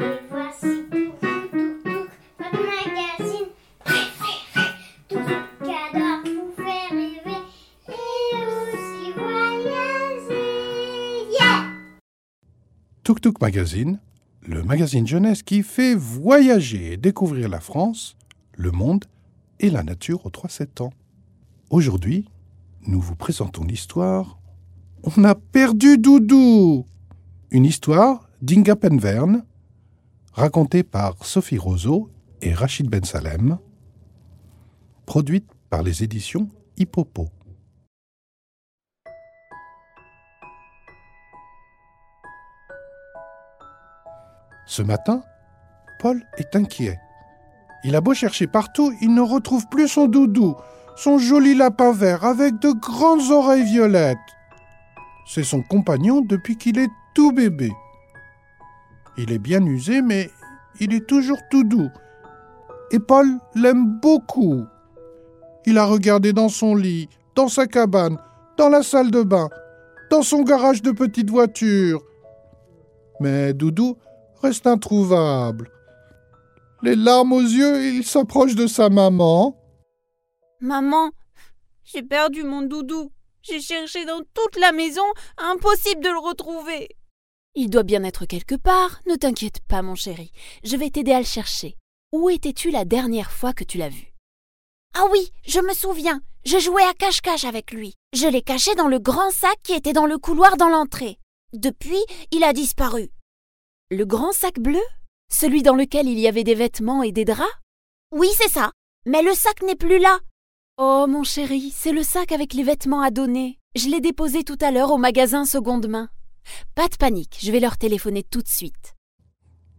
Et voici pour vous, Tuk votre magazine préféré. Tuk adore vous faire rêver et aussi voyager. Yeah! Tuk Magazine, le magazine jeunesse qui fait voyager et découvrir la France, le monde et la nature aux 3-7 ans. Aujourd'hui, nous vous présentons l'histoire On a perdu Doudou Une histoire d'Inga Penverne, racontée par Sophie Roseau et Rachid Ben Salem, produite par les éditions Hippopo. Ce matin, Paul est inquiet. Il a beau chercher partout, il ne retrouve plus son doudou, son joli lapin vert avec de grandes oreilles violettes. C'est son compagnon depuis qu'il est tout bébé. Il est bien usé, mais il est toujours tout doux. Et Paul l'aime beaucoup. Il a regardé dans son lit, dans sa cabane, dans la salle de bain, dans son garage de petite voiture. Mais Doudou reste introuvable. Les larmes aux yeux, il s'approche de sa maman. Maman, j'ai perdu mon doudou. J'ai cherché dans toute la maison, impossible de le retrouver. Il doit bien être quelque part, ne t'inquiète pas, mon chéri. Je vais t'aider à le chercher. Où étais-tu la dernière fois que tu l'as vu? Ah oui, je me souviens. Je jouais à cache-cache avec lui. Je l'ai caché dans le grand sac qui était dans le couloir dans l'entrée. Depuis, il a disparu. Le grand sac bleu? Celui dans lequel il y avait des vêtements et des draps? Oui, c'est ça. Mais le sac n'est plus là. Oh, mon chéri, c'est le sac avec les vêtements à donner. Je l'ai déposé tout à l'heure au magasin seconde main. Pas de panique, je vais leur téléphoner tout de suite.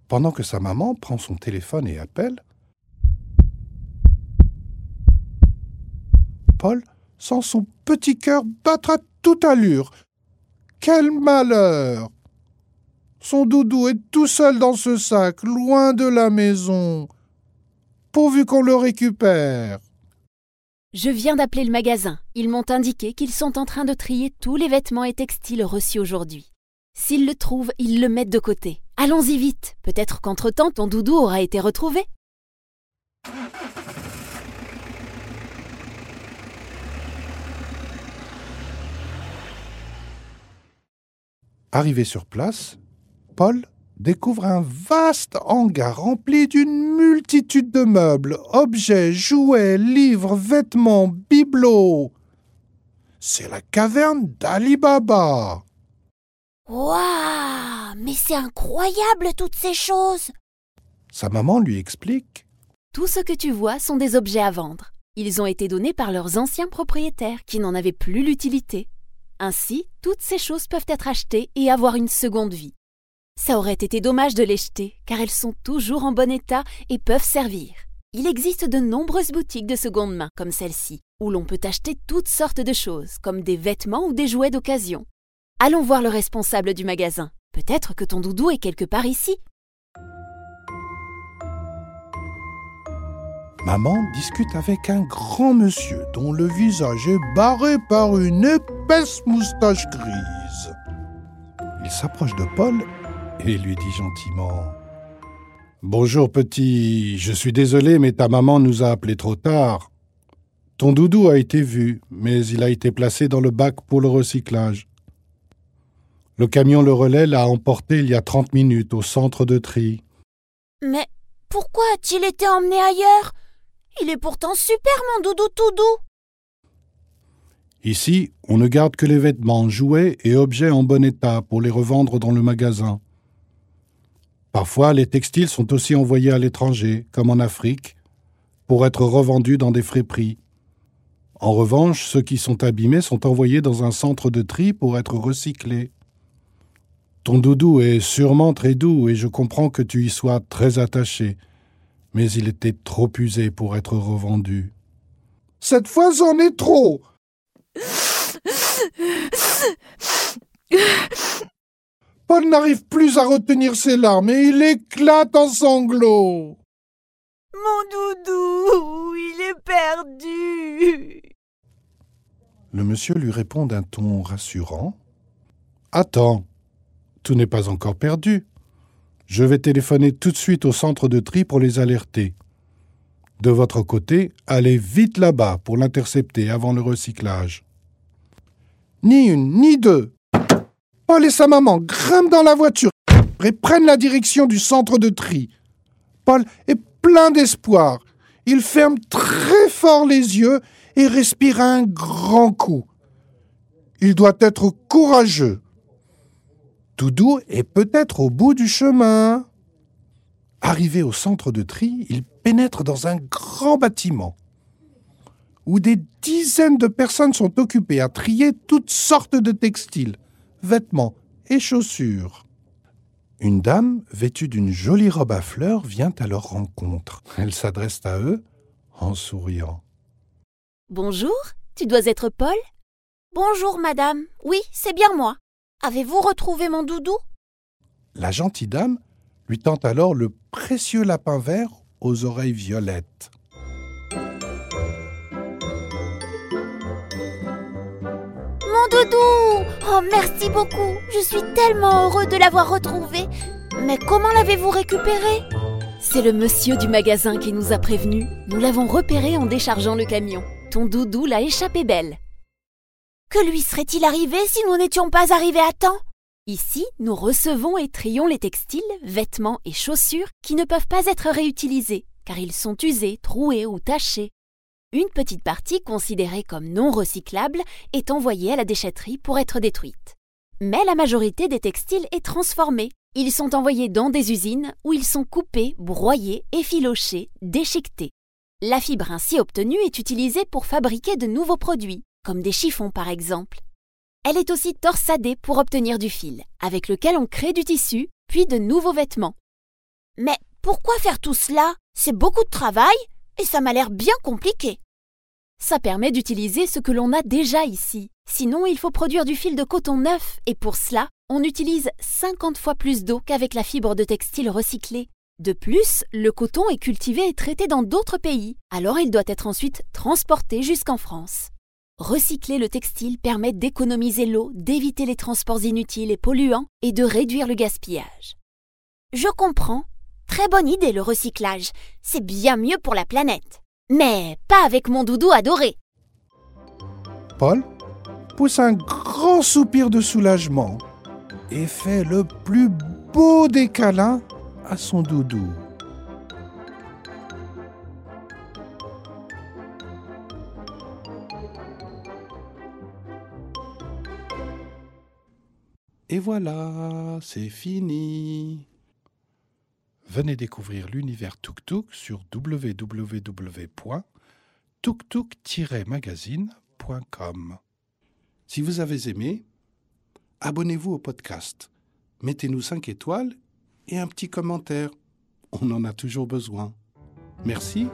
Pendant que sa maman prend son téléphone et appelle, Paul sent son petit cœur battre à toute allure. Quel malheur Son doudou est tout seul dans ce sac, loin de la maison. Pourvu qu'on le récupère. Je viens d'appeler le magasin. Ils m'ont indiqué qu'ils sont en train de trier tous les vêtements et textiles reçus aujourd'hui. S'ils le trouvent, ils le mettent de côté. Allons-y vite. Peut-être qu'entre-temps, ton doudou aura été retrouvé. Arrivé sur place, Paul découvre un vaste hangar rempli d'une multitude de meubles, objets, jouets, livres, vêtements, bibelots. C'est la caverne d'Ali Baba. Waouh Mais c'est incroyable toutes ces choses Sa maman lui explique. Tout ce que tu vois sont des objets à vendre. Ils ont été donnés par leurs anciens propriétaires qui n'en avaient plus l'utilité. Ainsi, toutes ces choses peuvent être achetées et avoir une seconde vie. Ça aurait été dommage de les jeter, car elles sont toujours en bon état et peuvent servir. Il existe de nombreuses boutiques de seconde main, comme celle-ci, où l'on peut acheter toutes sortes de choses, comme des vêtements ou des jouets d'occasion. Allons voir le responsable du magasin. Peut-être que ton doudou est quelque part ici. Maman discute avec un grand monsieur dont le visage est barré par une épaisse moustache grise. Il s'approche de Paul et lui dit gentiment Bonjour petit, je suis désolé, mais ta maman nous a appelés trop tard. Ton doudou a été vu, mais il a été placé dans le bac pour le recyclage. Le camion Le Relais l'a emporté il y a trente minutes au centre de tri. Mais pourquoi a-t-il été emmené ailleurs? Il est pourtant super mon doudou tout doux. Ici, on ne garde que les vêtements, jouets et objets en bon état pour les revendre dans le magasin. Parfois, les textiles sont aussi envoyés à l'étranger, comme en Afrique, pour être revendus dans des frais-prix. En revanche, ceux qui sont abîmés sont envoyés dans un centre de tri pour être recyclés. Ton doudou est sûrement très doux et je comprends que tu y sois très attaché, mais il était trop usé pour être revendu. Cette fois, c'en est trop. Paul n'arrive plus à retenir ses larmes et il éclate en sanglots. Mon doudou, il est perdu. Le monsieur lui répond d'un ton rassurant. Attends, tout n'est pas encore perdu. Je vais téléphoner tout de suite au centre de tri pour les alerter. De votre côté, allez vite là-bas pour l'intercepter avant le recyclage. Ni une, ni deux. Paul et sa maman grimpent dans la voiture et prennent la direction du centre de tri. Paul est plein d'espoir. Il ferme très fort les yeux et respire un grand coup. Il doit être courageux. Doudou est peut-être au bout du chemin. Arrivé au centre de tri, il pénètre dans un grand bâtiment où des dizaines de personnes sont occupées à trier toutes sortes de textiles, vêtements et chaussures. Une dame, vêtue d'une jolie robe à fleurs, vient à leur rencontre. Elle s'adresse à eux en souriant. Bonjour, tu dois être Paul? Bonjour, madame. Oui, c'est bien moi. Avez-vous retrouvé mon doudou? La gentille dame lui tend alors le précieux lapin vert aux oreilles violettes. Mon doudou Oh, merci beaucoup. Je suis tellement heureux de l'avoir retrouvé. Mais comment l'avez-vous récupéré? C'est le monsieur du magasin qui nous a prévenus. Nous l'avons repéré en déchargeant le camion. Ton doudou l'a échappé belle. Que lui serait-il arrivé si nous n'étions pas arrivés à temps? Ici, nous recevons et trions les textiles, vêtements et chaussures qui ne peuvent pas être réutilisés, car ils sont usés, troués ou tachés. Une petite partie, considérée comme non recyclable, est envoyée à la déchetterie pour être détruite. Mais la majorité des textiles est transformée. Ils sont envoyés dans des usines où ils sont coupés, broyés, effilochés, déchiquetés. La fibre ainsi obtenue est utilisée pour fabriquer de nouveaux produits, comme des chiffons par exemple. Elle est aussi torsadée pour obtenir du fil, avec lequel on crée du tissu, puis de nouveaux vêtements. Mais pourquoi faire tout cela? C'est beaucoup de travail et ça m'a l'air bien compliqué. Ça permet d'utiliser ce que l'on a déjà ici. Sinon, il faut produire du fil de coton neuf et pour cela, on utilise 50 fois plus d'eau qu'avec la fibre de textile recyclée. De plus, le coton est cultivé et traité dans d'autres pays, alors il doit être ensuite transporté jusqu'en France. Recycler le textile permet d'économiser l'eau, d'éviter les transports inutiles et polluants et de réduire le gaspillage. Je comprends. Très bonne idée le recyclage. C'est bien mieux pour la planète. Mais pas avec mon doudou adoré. Paul pousse un grand soupir de soulagement et fait le plus beau des câlins à son doudou. Et voilà, c'est fini. Venez découvrir l'univers Tuk Tuk sur www.tuktuk-magazine.com. Si vous avez aimé, abonnez-vous au podcast, mettez-nous 5 étoiles et un petit commentaire. On en a toujours besoin. Merci.